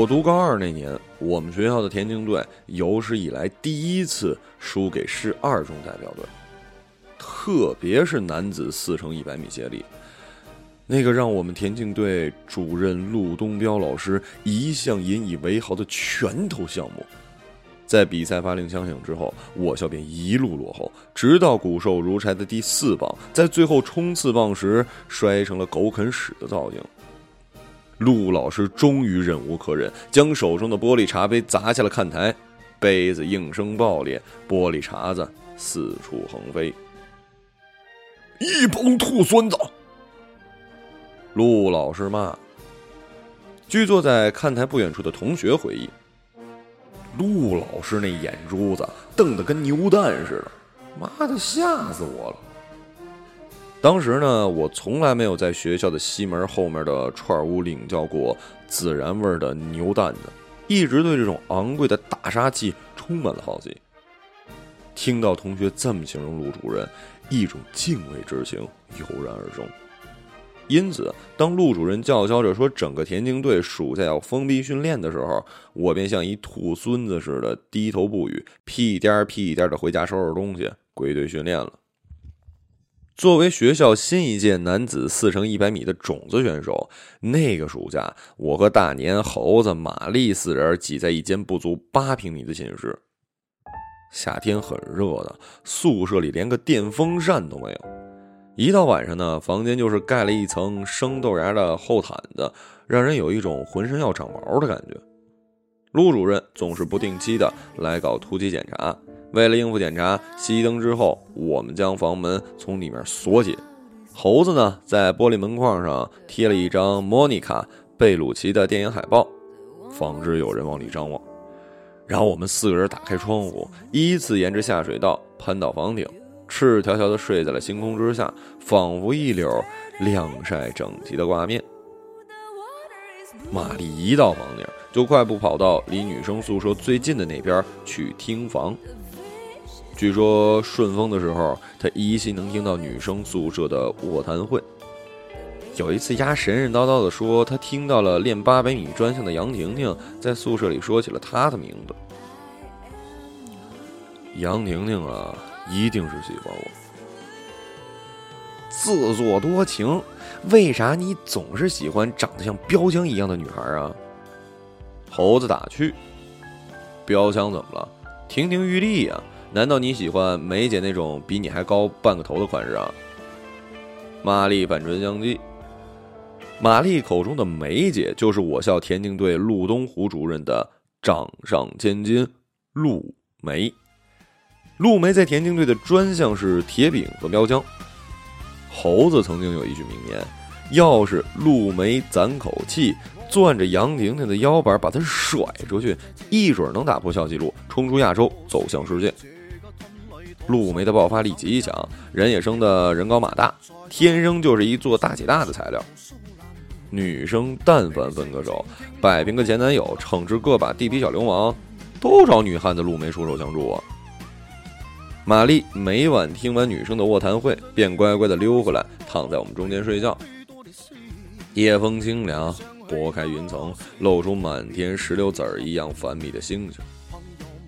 我读高二那年，我们学校的田径队有史以来第一次输给市二中代表队，特别是男子四乘一百米接力，那个让我们田径队主任陆东彪老师一向引以为豪的拳头项目，在比赛发令枪响之后，我校便一路落后，直到骨瘦如柴的第四棒，在最后冲刺棒时摔成了狗啃屎的造型。陆老师终于忍无可忍，将手中的玻璃茶杯砸下了看台，杯子应声爆裂，玻璃碴子四处横飞。一帮兔孙子！陆老师骂。据坐在看台不远处的同学回忆，陆老师那眼珠子瞪得跟牛蛋似的，妈的，吓死我了！当时呢，我从来没有在学校的西门后面的串屋领教过孜然味的牛蛋子，一直对这种昂贵的大杀器充满了好奇。听到同学这么形容陆主任，一种敬畏之情油然而生。因此，当陆主任叫嚣着说整个田径队暑假要封闭训练的时候，我便像一兔孙子似的低头不语，屁颠儿屁颠儿的回家收拾东西，归队训练了。作为学校新一届男子四乘一百米的种子选手，那个暑假，我和大年、猴子、玛丽四人挤在一间不足八平米的寝室。夏天很热的，宿舍里连个电风扇都没有。一到晚上呢，房间就是盖了一层生豆芽的厚毯子，让人有一种浑身要长毛的感觉。陆主任总是不定期的来搞突击检查。为了应付检查，熄灯之后，我们将房门从里面锁紧。猴子呢，在玻璃门框上贴了一张莫妮卡·贝鲁奇的电影海报，防止有人往里张望。然后我们四个人打开窗户，依次沿着下水道攀到房顶，赤条条的睡在了星空之下，仿佛一绺晾晒整齐的挂面。玛丽一到房顶，就快步跑到离女生宿舍最近的那边去听房。据说顺风的时候，他依稀能听到女生宿舍的卧谈会。有一次，丫神神叨叨的说，他听到了练八百米专项的杨婷婷在宿舍里说起了他的名字。杨婷婷啊，一定是喜欢我。自作多情，为啥你总是喜欢长得像标枪一样的女孩啊？猴子打趣：“标枪怎么了？亭亭玉立呀。”难道你喜欢梅姐那种比你还高半个头的款式啊？玛丽反唇相讥。玛丽口中的梅姐，就是我校田径队陆东湖主任的掌上千金陆梅。陆梅在田径队的专项是铁饼和标枪。猴子曾经有一句名言：“要是陆梅攒口气，攥着杨婷婷的腰板把她甩出去，一准能打破校纪录，冲出亚洲，走向世界。”陆梅的爆发力极强，人也生的人高马大，天生就是一做大姐大的材料。女生但凡分个手，摆平个前男友，惩治个把地痞小流氓，都找女汉子陆梅出手相助啊。玛丽每晚听完女生的卧谈会，便乖乖的溜回来，躺在我们中间睡觉。夜风清凉，拨开云层，露出满天石榴籽儿一样繁密的星星。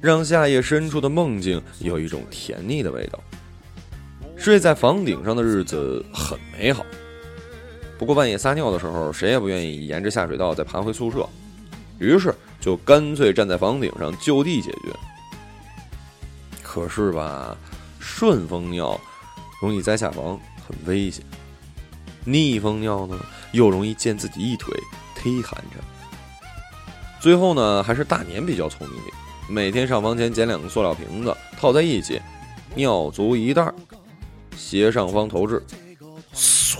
让夏夜深处的梦境有一种甜腻的味道。睡在房顶上的日子很美好，不过半夜撒尿的时候，谁也不愿意沿着下水道再爬回宿舍，于是就干脆站在房顶上就地解决。可是吧，顺风尿容易栽下房，很危险；逆风尿呢，又容易溅自己一腿，忒寒碜。最后呢，还是大年比较聪明点。每天上房前捡两个塑料瓶子套在一起，尿足一袋，斜上方投掷，嗖，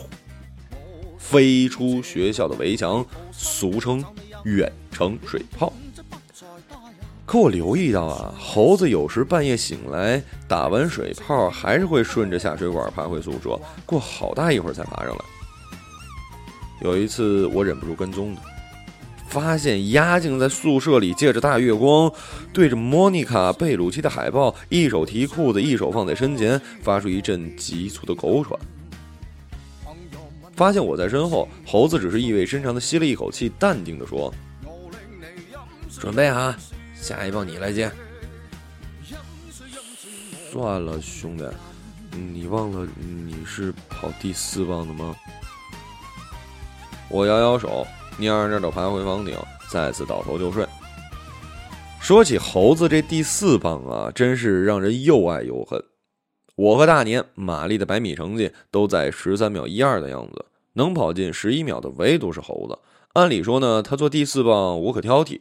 飞出学校的围墙，俗称远程水炮。可我留意到啊，猴子有时半夜醒来打完水泡，还是会顺着下水管爬回宿舍，过好大一会儿才爬上来。有一次我忍不住跟踪他。发现丫竟在宿舍里借着大月光，对着莫妮卡·贝鲁奇的海报，一手提裤子，一手放在身前，发出一阵急促的狗喘。发现我在身后，猴子只是意味深长的吸了一口气，淡定地说：“准备啊，下一棒你来接。算了，兄弟，你忘了你是跑第四棒的吗？我摇摇手，蔫蔫的爬回房顶，再次倒头就睡。说起猴子这第四棒啊，真是让人又爱又恨。我和大年、玛丽的百米成绩都在十三秒一二的样子，能跑进十一秒的唯独是猴子。按理说呢，他做第四棒无可挑剔。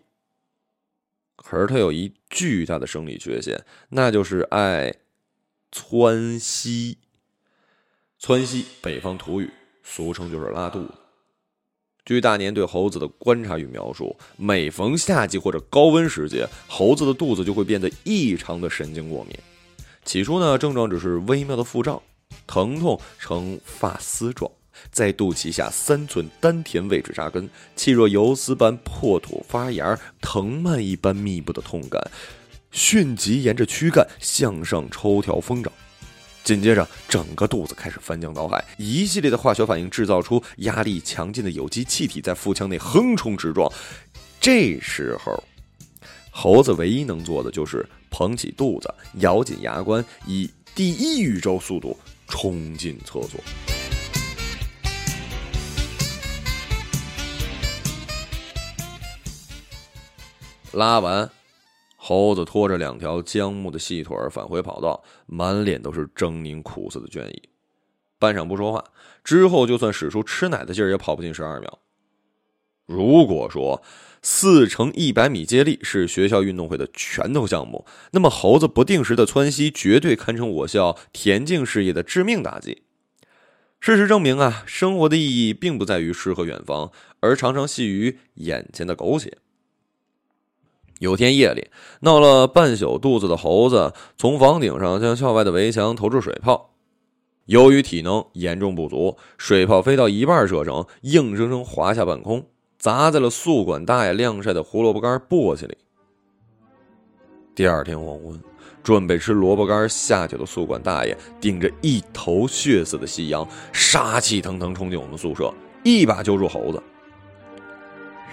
可是他有一巨大的生理缺陷，那就是爱窜稀。窜稀，北方土语，俗称就是拉肚子。据大年对猴子的观察与描述，每逢夏季或者高温时节，猴子的肚子就会变得异常的神经过敏。起初呢，症状只是微妙的腹胀，疼痛呈发丝状。在肚脐下三寸丹田位置扎根，气若游丝般破土发芽，藤蔓一般密布的痛感，迅疾沿着躯干向上抽条疯长。紧接着，整个肚子开始翻江倒海，一系列的化学反应制造出压力强劲的有机气体在腹腔内横冲直撞。这时候，猴子唯一能做的就是捧起肚子，咬紧牙关，以第一宇宙速度冲进厕所。拉完，猴子拖着两条僵木的细腿返回跑道，满脸都是狰狞苦涩的倦意。半晌不说话，之后就算使出吃奶的劲儿，也跑不进十二秒。如果说四乘一百米接力是学校运动会的拳头项目，那么猴子不定时的窜稀，绝对堪称我校田径事业的致命打击。事实证明啊，生活的意义并不在于诗和远方，而常常系于眼前的苟且。有天夜里，闹了半宿肚子的猴子从房顶上向校外的围墙投掷水炮，由于体能严重不足，水炮飞到一半射程，硬生生滑下半空，砸在了宿管大爷晾晒的胡萝卜干簸箕里。第二天黄昏，准备吃萝卜干下酒的宿管大爷顶着一头血色的夕阳，杀气腾腾冲进我们宿舍，一把揪住猴子。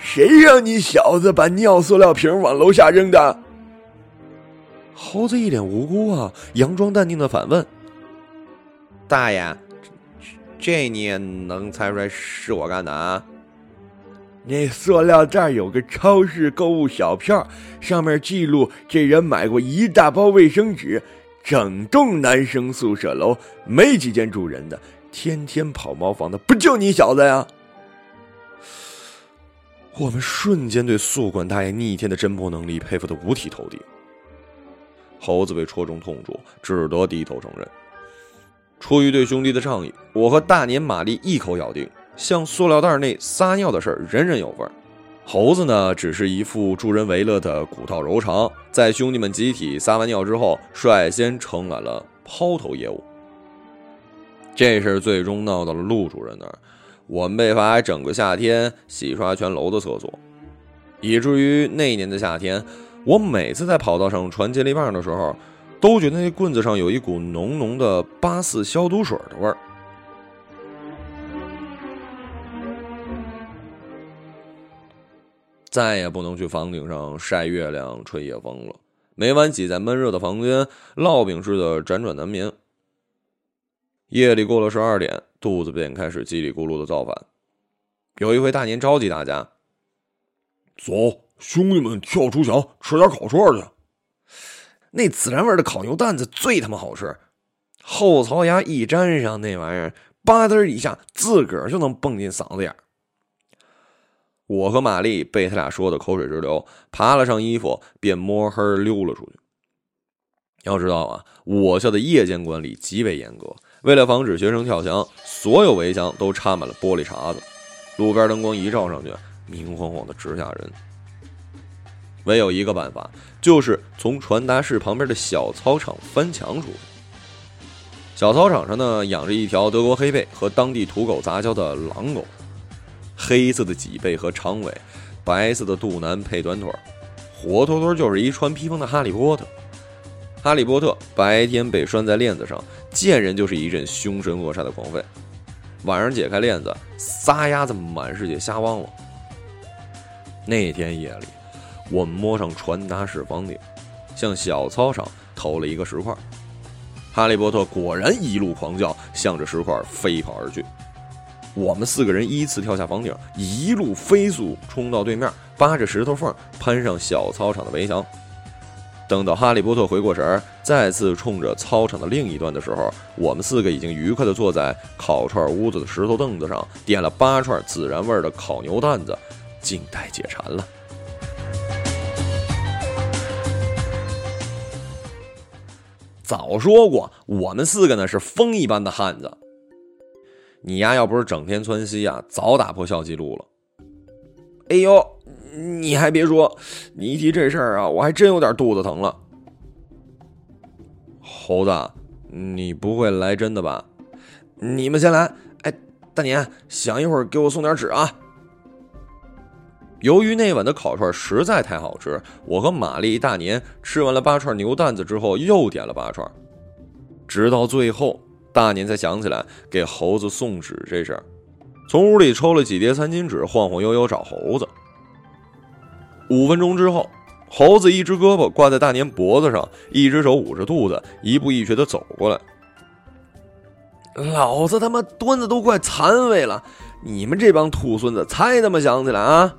谁让你小子把尿塑料瓶往楼下扔的？猴子一脸无辜啊，佯装淡定的反问：“大爷，这你也能猜出来是我干的啊？”那塑料袋有个超市购物小票，上面记录这人买过一大包卫生纸，整栋男生宿舍楼没几间住人的，天天跑茅房的不就你小子呀？我们瞬间对宿管大爷逆天的侦破能力佩服的五体投地。猴子被戳中痛处，只得低头承认。出于对兄弟的仗义，我和大年玛丽一口咬定，向塑料袋内撒尿的事儿人人有份儿。猴子呢，只是一副助人为乐的古道柔肠，在兄弟们集体撒完尿之后，率先承揽了抛头业务。这事最终闹到了陆主任那儿。我们被罚整个夏天洗刷全楼的厕所，以至于那一年的夏天，我每次在跑道上传接力棒的时候，都觉得那棍子上有一股浓浓的八四消毒水的味儿。再也不能去房顶上晒月亮、吹夜风了，每晚挤在闷热的房间，烙饼似的辗转难眠。夜里过了十二点。肚子便开始叽里咕噜的造反。有一回，大年召集大家：“走，兄弟们跳出墙吃点烤串去。那孜然味的烤牛蛋子最他妈好吃，后槽牙一粘上，那玩意儿吧嗒一下，自个儿就能蹦进嗓子眼儿我和玛丽被他俩说的口水直流，爬了上衣服，便摸黑溜了出去。要知道啊，我校的夜间管理极为严格。为了防止学生跳墙，所有围墙都插满了玻璃碴子，路边灯光一照上去，明晃晃的直吓人。唯有一个办法，就是从传达室旁边的小操场翻墙出去。小操场上呢，养着一条德国黑背和当地土狗杂交的狼狗，黑色的脊背和长尾，白色的肚腩配短腿，活脱脱就是一穿披风的哈利波特。哈利波特白天被拴在链子上，见人就是一阵凶神恶煞的狂吠；晚上解开链子，撒丫子满世界瞎汪汪。那天夜里，我们摸上传达室房顶，向小操场投了一个石块。哈利波特果然一路狂叫，向着石块飞跑而去。我们四个人依次跳下房顶，一路飞速冲到对面，扒着石头缝攀上小操场的围墙。等到哈利波特回过神儿，再次冲着操场的另一端的时候，我们四个已经愉快地坐在烤串屋子的石头凳子上，点了八串孜然味的烤牛蛋子，静待解馋了。早说过，我们四个呢是风一般的汉子。你丫要不是整天窜稀呀，早打破校纪录了。哎呦！你还别说，你一提这事儿啊，我还真有点肚子疼了。猴子，你不会来真的吧？你们先来。哎，大年，想一会儿给我送点纸啊。由于那晚的烤串实在太好吃，我和玛丽、大年吃完了八串牛蛋子之后，又点了八串。直到最后，大年才想起来给猴子送纸这事儿，从屋里抽了几叠餐巾纸，晃晃悠悠找猴子。五分钟之后，猴子一只胳膊挂在大年脖子上，一只手捂着肚子，一步一瘸的走过来。老子他妈蹲子都快残废了，你们这帮兔孙子才他妈想起来啊！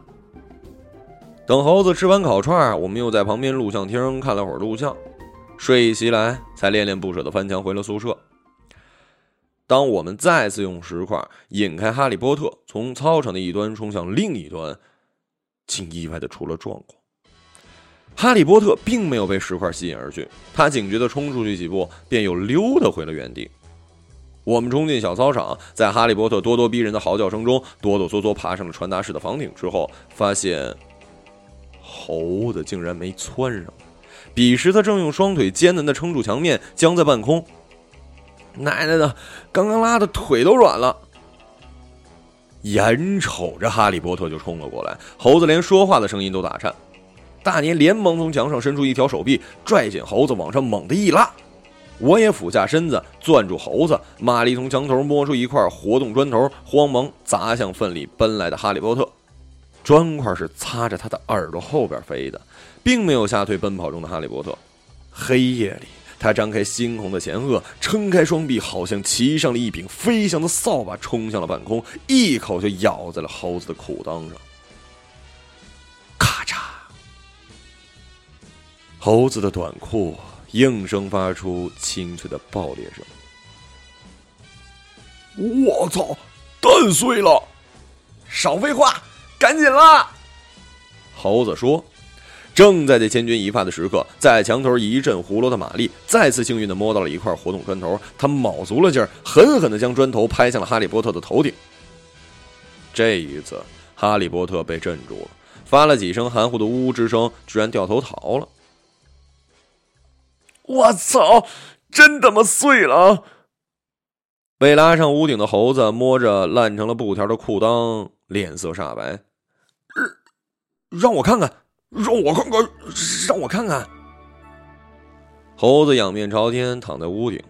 等猴子吃完烤串，我们又在旁边录像厅看了会儿录像，睡意袭来，才恋恋不舍的翻墙回了宿舍。当我们再次用石块引开哈利波特，从操场的一端冲向另一端。竟意外的出了状况。哈利波特并没有被石块吸引而去，他警觉的冲出去几步，便又溜达回了原地。我们冲进小操场，在哈利波特咄咄逼人的嚎叫声中，哆哆嗦嗦爬上了传达室的房顶之后，发现猴子竟然没窜上。彼时他正用双腿艰难的撑住墙面，僵在半空。奶奶的，刚刚拉的腿都软了。眼瞅着哈利波特就冲了过来，猴子连说话的声音都打颤。大年连忙从墙上伸出一条手臂，拽紧猴子往上猛地一拉。我也俯下身子攥住猴子。玛丽从墙头摸出一块活动砖头，慌忙砸向奋力奔来的哈利波特。砖块是擦着他的耳朵后边飞的，并没有吓退奔跑中的哈利波特。黑夜里。他张开猩红的前颚，撑开双臂，好像骑上了一柄飞翔的扫把，冲向了半空，一口就咬在了猴子的裤裆上。咔嚓！猴子的短裤应声发出清脆的爆裂声。我操！蛋碎了！少废话，赶紧啦！猴子说。正在这千钧一发的时刻，在墙头一阵胡萝的玛丽再次幸运的摸到了一块活动砖头，她卯足了劲儿，狠狠的将砖头拍向了哈利波特的头顶。这一次，哈利波特被镇住了，发了几声含糊的呜呜之声，居然掉头逃了。我操！真他妈碎了啊！被拉上屋顶的猴子摸着烂成了布条的裤裆，脸色煞白。让我看看。让我看看，让我看看。猴子仰面朝天躺在屋顶，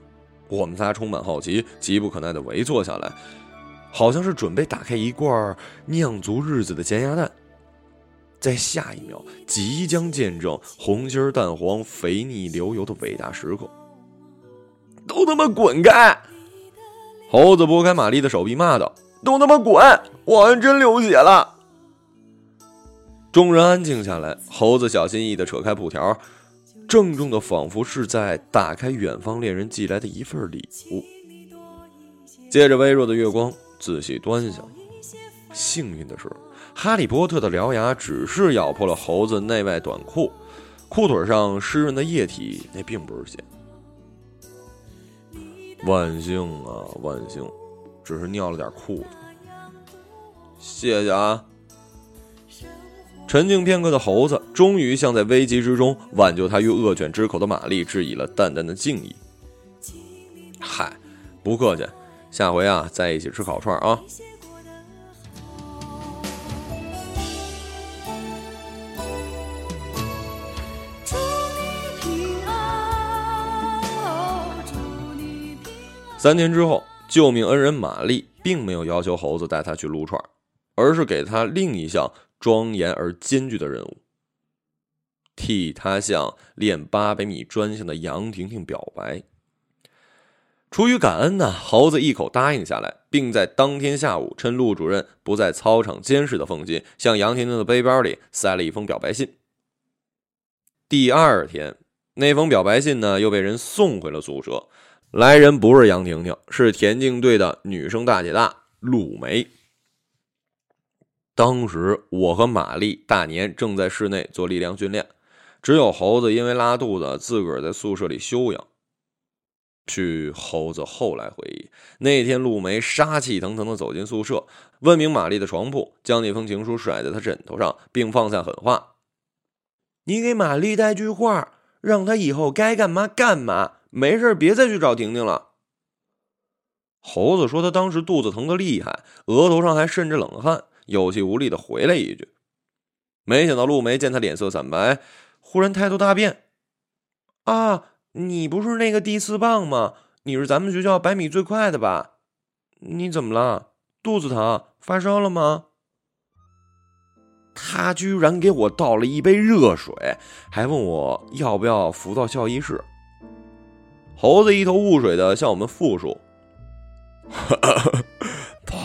我们仨充满好奇，急不可耐的围坐下来，好像是准备打开一罐酿足日子的咸鸭蛋，在下一秒即将见证红心蛋黄肥腻流油的伟大时刻。都他妈滚开！猴子拨开玛丽的手臂，骂道：“都他妈滚！我还真流血了。”众人安静下来，猴子小心翼翼地扯开布条，郑重的仿佛是在打开远方恋人寄来的一份礼物。借着微弱的月光，仔细端详。幸运的是，哈利波特的獠牙只是咬破了猴子内外短裤，裤腿上湿润的液体那并不是血。万幸啊，万幸，只是尿了点裤子。谢谢啊。沉静片刻的猴子，终于向在危急之中挽救他于恶犬之口的玛丽致以了淡淡的敬意。嗨，不客气，下回啊，再一起吃烤串啊！三天之后，救命恩人玛丽并没有要求猴子带他去撸串，而是给他另一项。庄严而艰巨的任务。替他向练八百米专项的杨婷婷表白。出于感恩呢，猴子一口答应下来，并在当天下午趁陆主任不在操场监视的缝隙，向杨婷婷的背包里塞了一封表白信。第二天，那封表白信呢又被人送回了宿舍。来人不是杨婷婷，是田径队的女生大姐大陆梅。当时我和玛丽、大年正在室内做力量训练，只有猴子因为拉肚子，自个儿在宿舍里休养。据猴子后来回忆，那天陆梅杀气腾腾的走进宿舍，问明玛丽的床铺，将那封情书甩在她枕头上，并放下狠话：“你给玛丽带句话，让她以后该干嘛干嘛，没事别再去找婷婷了。”猴子说他当时肚子疼得厉害，额头上还渗着冷汗，有气无力的回了一句。没想到陆梅见他脸色惨白，忽然态度大变：“啊！”你不是那个第四棒吗？你是咱们学校百米最快的吧？你怎么了？肚子疼？发烧了吗？他居然给我倒了一杯热水，还问我要不要扶到校医室。猴子一头雾水的向我们复述：“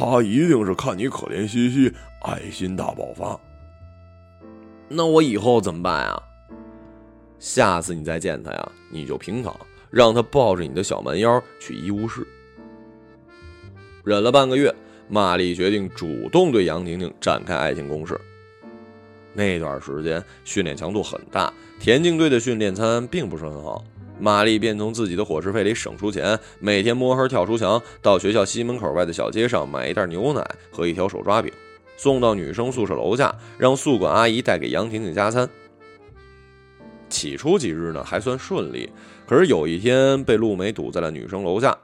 他一定是看你可怜兮兮，爱心大爆发。那我以后怎么办啊？”下次你再见他呀，你就平躺，让他抱着你的小蛮腰去医务室。忍了半个月，玛丽决定主动对杨婷婷展开爱情攻势。那段时间训练强度很大，田径队的训练餐并不是很好，玛丽便从自己的伙食费里省出钱，每天摸黑跳出墙，到学校西门口外的小街上买一袋牛奶和一条手抓饼，送到女生宿舍楼下，让宿管阿姨带给杨婷婷加餐。起初几日呢还算顺利，可是有一天被陆梅堵在了女生楼下。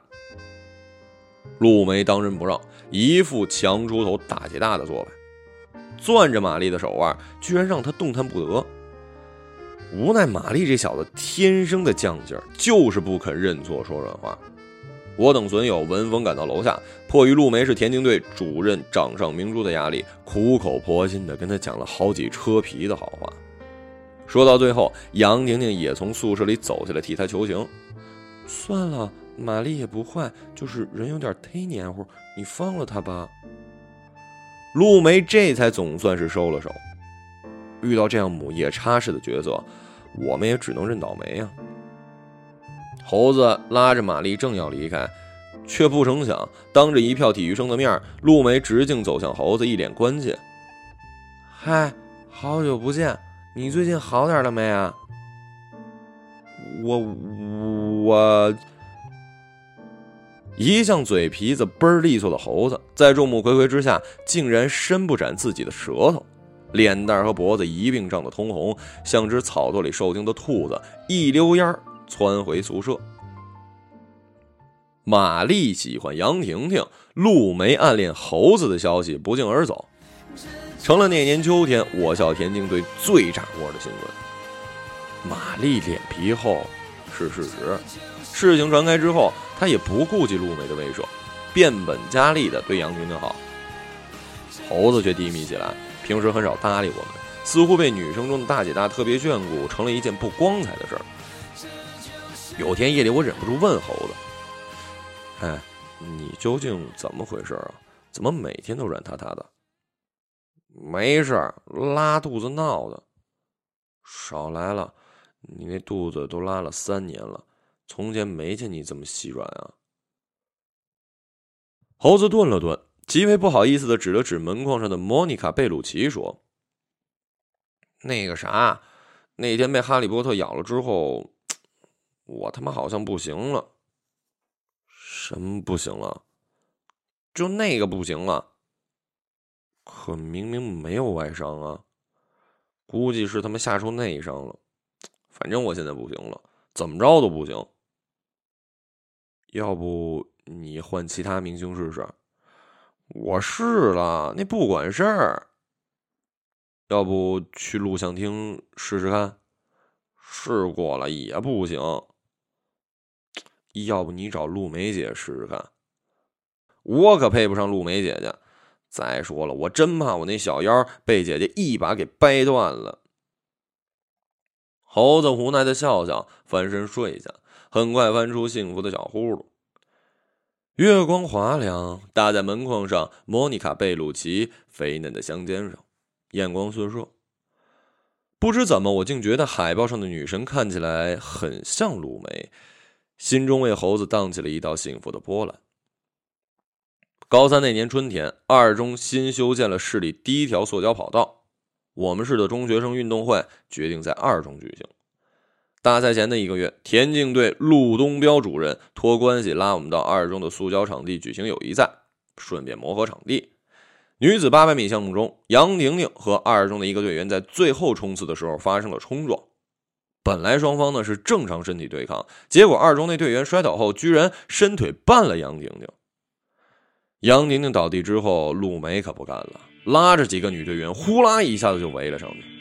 陆梅当仁不让，一副强出头大姐大的做派，攥着玛丽的手腕，居然让她动弹不得。无奈玛丽这小子天生的犟劲儿，就是不肯认错说软话。我等损友闻风赶到楼下，迫于陆梅是田径队主任掌上明珠的压力，苦口婆心的跟他讲了好几车皮的好话。说到最后，杨婷婷也从宿舍里走下来替他求情。算了，玛丽也不坏，就是人有点忒黏糊，你放了她吧。陆梅这才总算是收了手。遇到这样母夜叉式的角色，我们也只能认倒霉呀。猴子拉着玛丽正要离开，却不成想当着一票体育生的面，陆梅直径走向猴子，一脸关切：“嗨，好久不见。”你最近好点了没啊？我我一向嘴皮子倍儿利索的猴子，在众目睽睽之下，竟然伸不展自己的舌头，脸蛋和脖子一并涨得通红，像只草垛里受惊的兔子，一溜烟儿窜回宿舍。玛丽喜欢杨婷婷，陆梅暗恋猴子的消息不胫而走。成了那年秋天我校田径队最炸锅的新闻。玛丽脸皮厚是事实，事情传开之后，她也不顾及陆梅的威慑，变本加厉的对杨婷婷好。猴子却低迷起来，平时很少搭理我们，似乎被女生中的大姐大特别眷顾，成了一件不光彩的事儿。有天夜里，我忍不住问猴子：“哎，你究竟怎么回事啊？怎么每天都软塌塌的？”没事拉肚子闹的。少来了，你那肚子都拉了三年了，从前没见你这么细软啊。猴子顿了顿，极为不好意思的指了指门框上的莫妮卡·贝鲁奇，说：“那个啥，那天被哈利波特咬了之后，我他妈好像不行了。什么不行了？就那个不行了。”可明明没有外伤啊，估计是他妈吓出内伤了。反正我现在不行了，怎么着都不行。要不你换其他明星试试？我试了，那不管事儿。要不去录像厅试试看？试过了也不行。要不你找陆梅姐试试看？我可配不上陆梅姐姐。再说了，我真怕我那小腰被姐姐一把给掰断了。猴子无奈的笑笑，翻身睡下，很快翻出幸福的小呼噜。月光滑亮，打在门框上，莫妮卡·贝鲁奇肥嫩的香肩上，眼光四射。不知怎么，我竟觉得海报上的女神看起来很像陆梅，心中为猴子荡起了一道幸福的波澜。高三那年春天，二中新修建了市里第一条塑胶跑道，我们市的中学生运动会决定在二中举行。大赛前的一个月，田径队陆东彪主任托关系拉我们到二中的塑胶场地举行友谊赛，顺便磨合场地。女子八百米项目中，杨婷婷和二中的一个队员在最后冲刺的时候发生了冲撞。本来双方呢是正常身体对抗，结果二中那队员摔倒后，居然伸腿绊了杨婷婷。杨婷婷倒地之后，陆梅可不干了，拉着几个女队员，呼啦一下子就围了上去。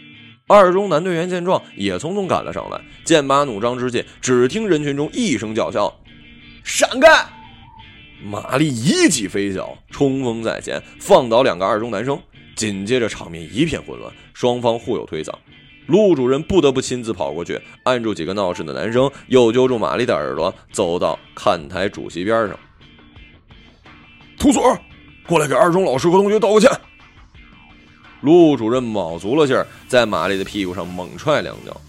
二中男队员见状，也匆匆赶了上来，剑拔弩张之际，只听人群中一声叫嚣：“闪开！”玛丽一记飞脚，冲锋在前，放倒两个二中男生。紧接着，场面一片混乱，双方互有推搡。陆主任不得不亲自跑过去，按住几个闹事的男生，又揪住玛丽的耳朵，走到看台主席边上。涂所，过来给二中老师和同学道个歉。陆主任卯足了劲儿，在玛丽的屁股上猛踹两脚。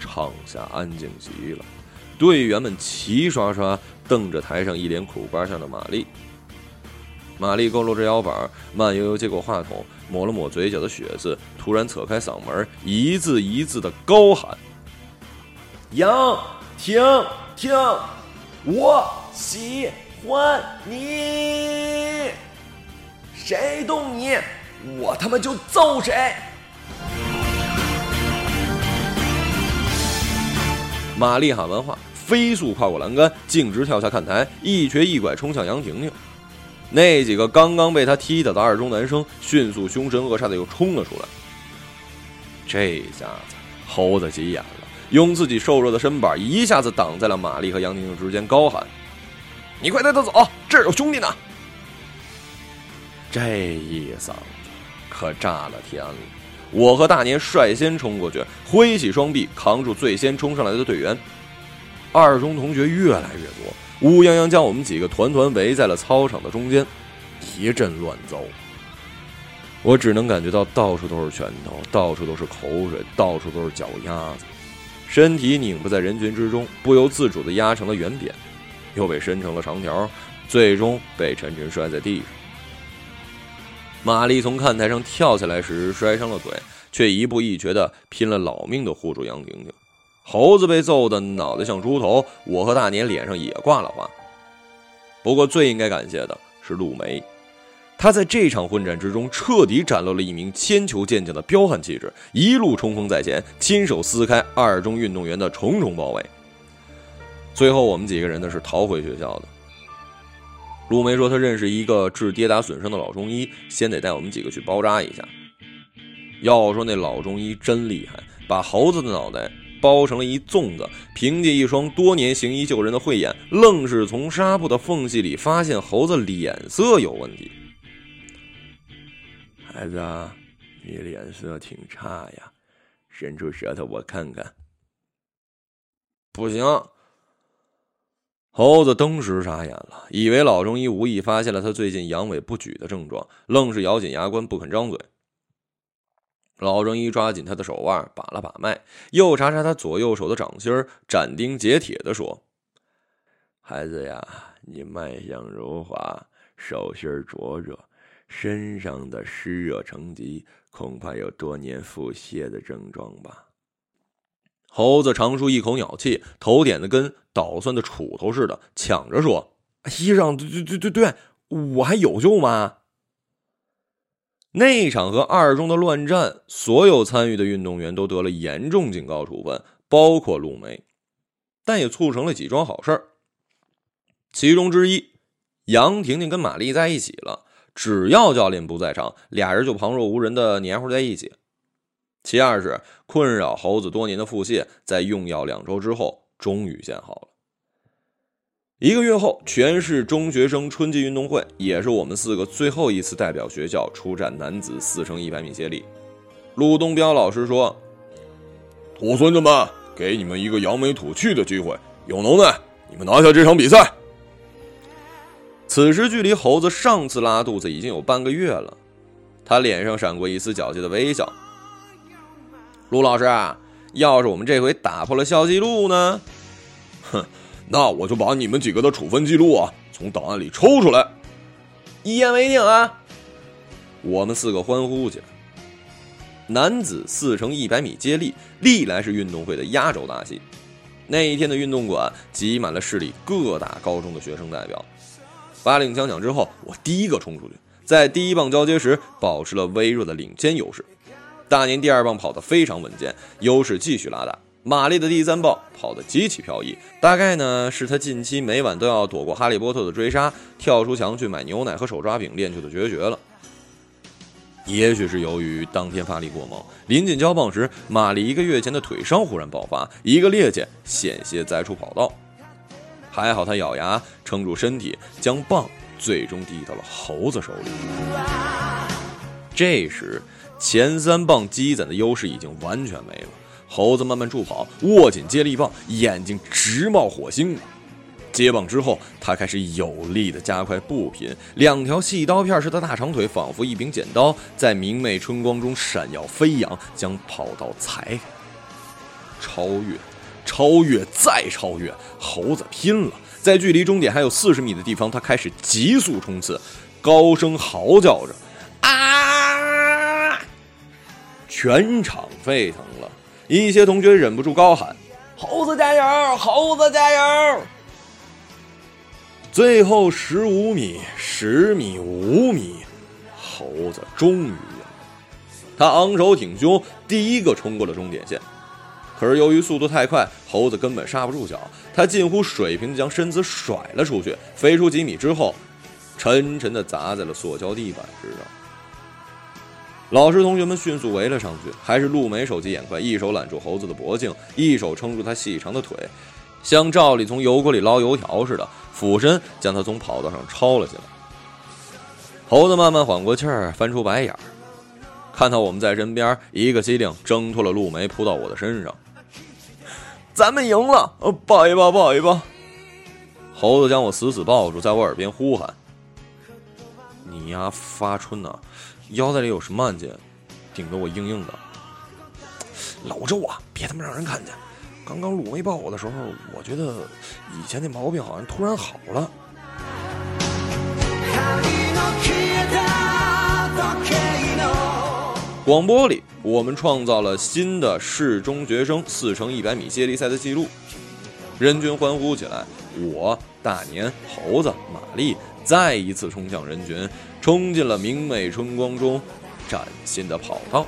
场下安静极了，队员们齐刷刷。瞪着台上一脸苦瓜相的玛丽，玛丽佝偻着腰板，慢悠悠接过话筒，抹了抹嘴角的血渍，突然扯开嗓门，一字一字的高喊：“杨婷婷，我喜欢你，谁动你，我他妈就揍谁！”玛丽喊完话。飞速跨过栏杆，径直跳下看台，一瘸一拐冲向杨婷婷。那几个刚刚被他踢倒的二中男生迅速凶神恶煞的又冲了出来。这下子猴子急眼了，用自己瘦弱的身板一下子挡在了玛丽和杨婷婷之间，高喊：“你快带他走，这儿有兄弟呢！”这一嗓子可炸了天了。我和大年率先冲过去，挥起双臂扛住最先冲上来的队员。二中同学越来越多，乌泱泱将我们几个团团围在了操场的中间，一阵乱糟。我只能感觉到到处都是拳头，到处都是口水，到处都是脚丫子，身体拧不在人群之中，不由自主的压成了圆扁，又被伸成了长条，最终被沉沉摔在地上。玛丽从看台上跳下来时摔伤了腿，却一步一瘸的拼了老命的护住杨婷婷。猴子被揍的脑袋像猪头，我和大年脸上也挂了花。不过最应该感谢的是陆梅，他在这场混战之中彻底展露了一名铅球健将的彪悍气质，一路冲锋在前，亲手撕开二中运动员的重重包围。最后我们几个人呢是逃回学校的。陆梅说他认识一个治跌打损伤的老中医，先得带我们几个去包扎一下。要说那老中医真厉害，把猴子的脑袋。包成了一粽子，凭借一双多年行医救人的慧眼，愣是从纱布的缝隙里发现猴子脸色有问题。孩子，你脸色挺差呀，伸出舌头我看看。不行。猴子登时傻眼了，以为老中医无意发现了他最近阳痿不举的症状，愣是咬紧牙关不肯张嘴。老中医抓紧他的手腕，把了把脉，又查查他左右手的掌心，斩钉截铁的说：“孩子呀，你脉象如滑，手心灼热，身上的湿热成疾，恐怕有多年腹泻的症状吧？”猴子长舒一口鸟气，头点的跟捣蒜的杵头似的，抢着说：“医生，对对对对对，我还有救吗？”那场和二中的乱战，所有参与的运动员都得了严重警告处分，包括陆梅，但也促成了几桩好事。其中之一，杨婷婷跟玛丽在一起了，只要教练不在场，俩人就旁若无人的黏糊在一起。其二是困扰猴子多年的腹泻，在用药两周之后，终于见好了。一个月后，全市中学生春季运动会也是我们四个最后一次代表学校出战男子四乘一百米接力。陆东彪老师说：“土孙子们，给你们一个扬眉吐气的机会，有能耐你们拿下这场比赛。此时距离猴子上次拉肚子已经有半个月了，他脸上闪过一丝狡黠的微笑。陆老师啊，要是我们这回打破了校记录呢？哼，那我就把你们几个的处分记录啊从档案里抽出来。一言为定啊！我们四个欢呼起来。男子四乘一百米接力历来是运动会的压轴大戏。那一天的运动馆挤满了市里各大高中的学生代表。发令枪响之后，我第一个冲出去，在第一棒交接时保持了微弱的领先优势。大年第二棒跑得非常稳健，优势继续拉大。玛丽的第三棒跑得极其飘逸，大概呢是他近期每晚都要躲过哈利波特的追杀，跳出墙去买牛奶和手抓饼练就的绝学了。也许是由于当天发力过猛，临近交棒时，玛丽一个月前的腿伤忽然爆发，一个趔趄，险些栽出跑道。还好他咬牙撑住身体，将棒最终递到了猴子手里。这时，前三棒积攒的优势已经完全没了。猴子慢慢助跑，握紧接力棒，眼睛直冒火星。接棒之后，他开始有力地加快步频，两条细刀片似的大长腿仿佛一柄剪刀，在明媚春光中闪耀飞扬，将跑道裁开。超越。超越，再超越！猴子拼了，在距离终点还有四十米的地方，他开始急速冲刺，高声嚎叫着：“全场沸腾了，一些同学忍不住高喊：“猴子加油！猴子加油！”最后十五米、十米、五米，猴子终于赢了。他昂首挺胸，第一个冲过了终点线。可是由于速度太快，猴子根本刹不住脚，他近乎水平将身子甩了出去，飞出几米之后，沉沉地砸在了塑胶地板之上。老师同学们迅速围了上去，还是陆梅手疾眼快，一手揽住猴子的脖颈，一手撑住他细长的腿，像照例从油锅里捞油条似的，俯身将他从跑道上抄了起来。猴子慢慢缓过气儿，翻出白眼儿，看到我们在身边，一个机灵挣脱了陆梅，扑到我的身上。咱们赢了，抱一抱，抱一抱。猴子将我死死抱住，在我耳边呼喊：“你呀，发春呢？腰带里有什么按键？顶得我硬硬的。”老周啊，别他妈让人看见！刚刚鲁梅抱我的时候，我觉得以前那毛病好像突然好了。广播里，我们创造了新的市中学生四乘一百米接力赛的记录，人群欢呼起来。我、大年、猴子、玛丽再一次冲向人群，冲进了明媚春光中崭新的跑道。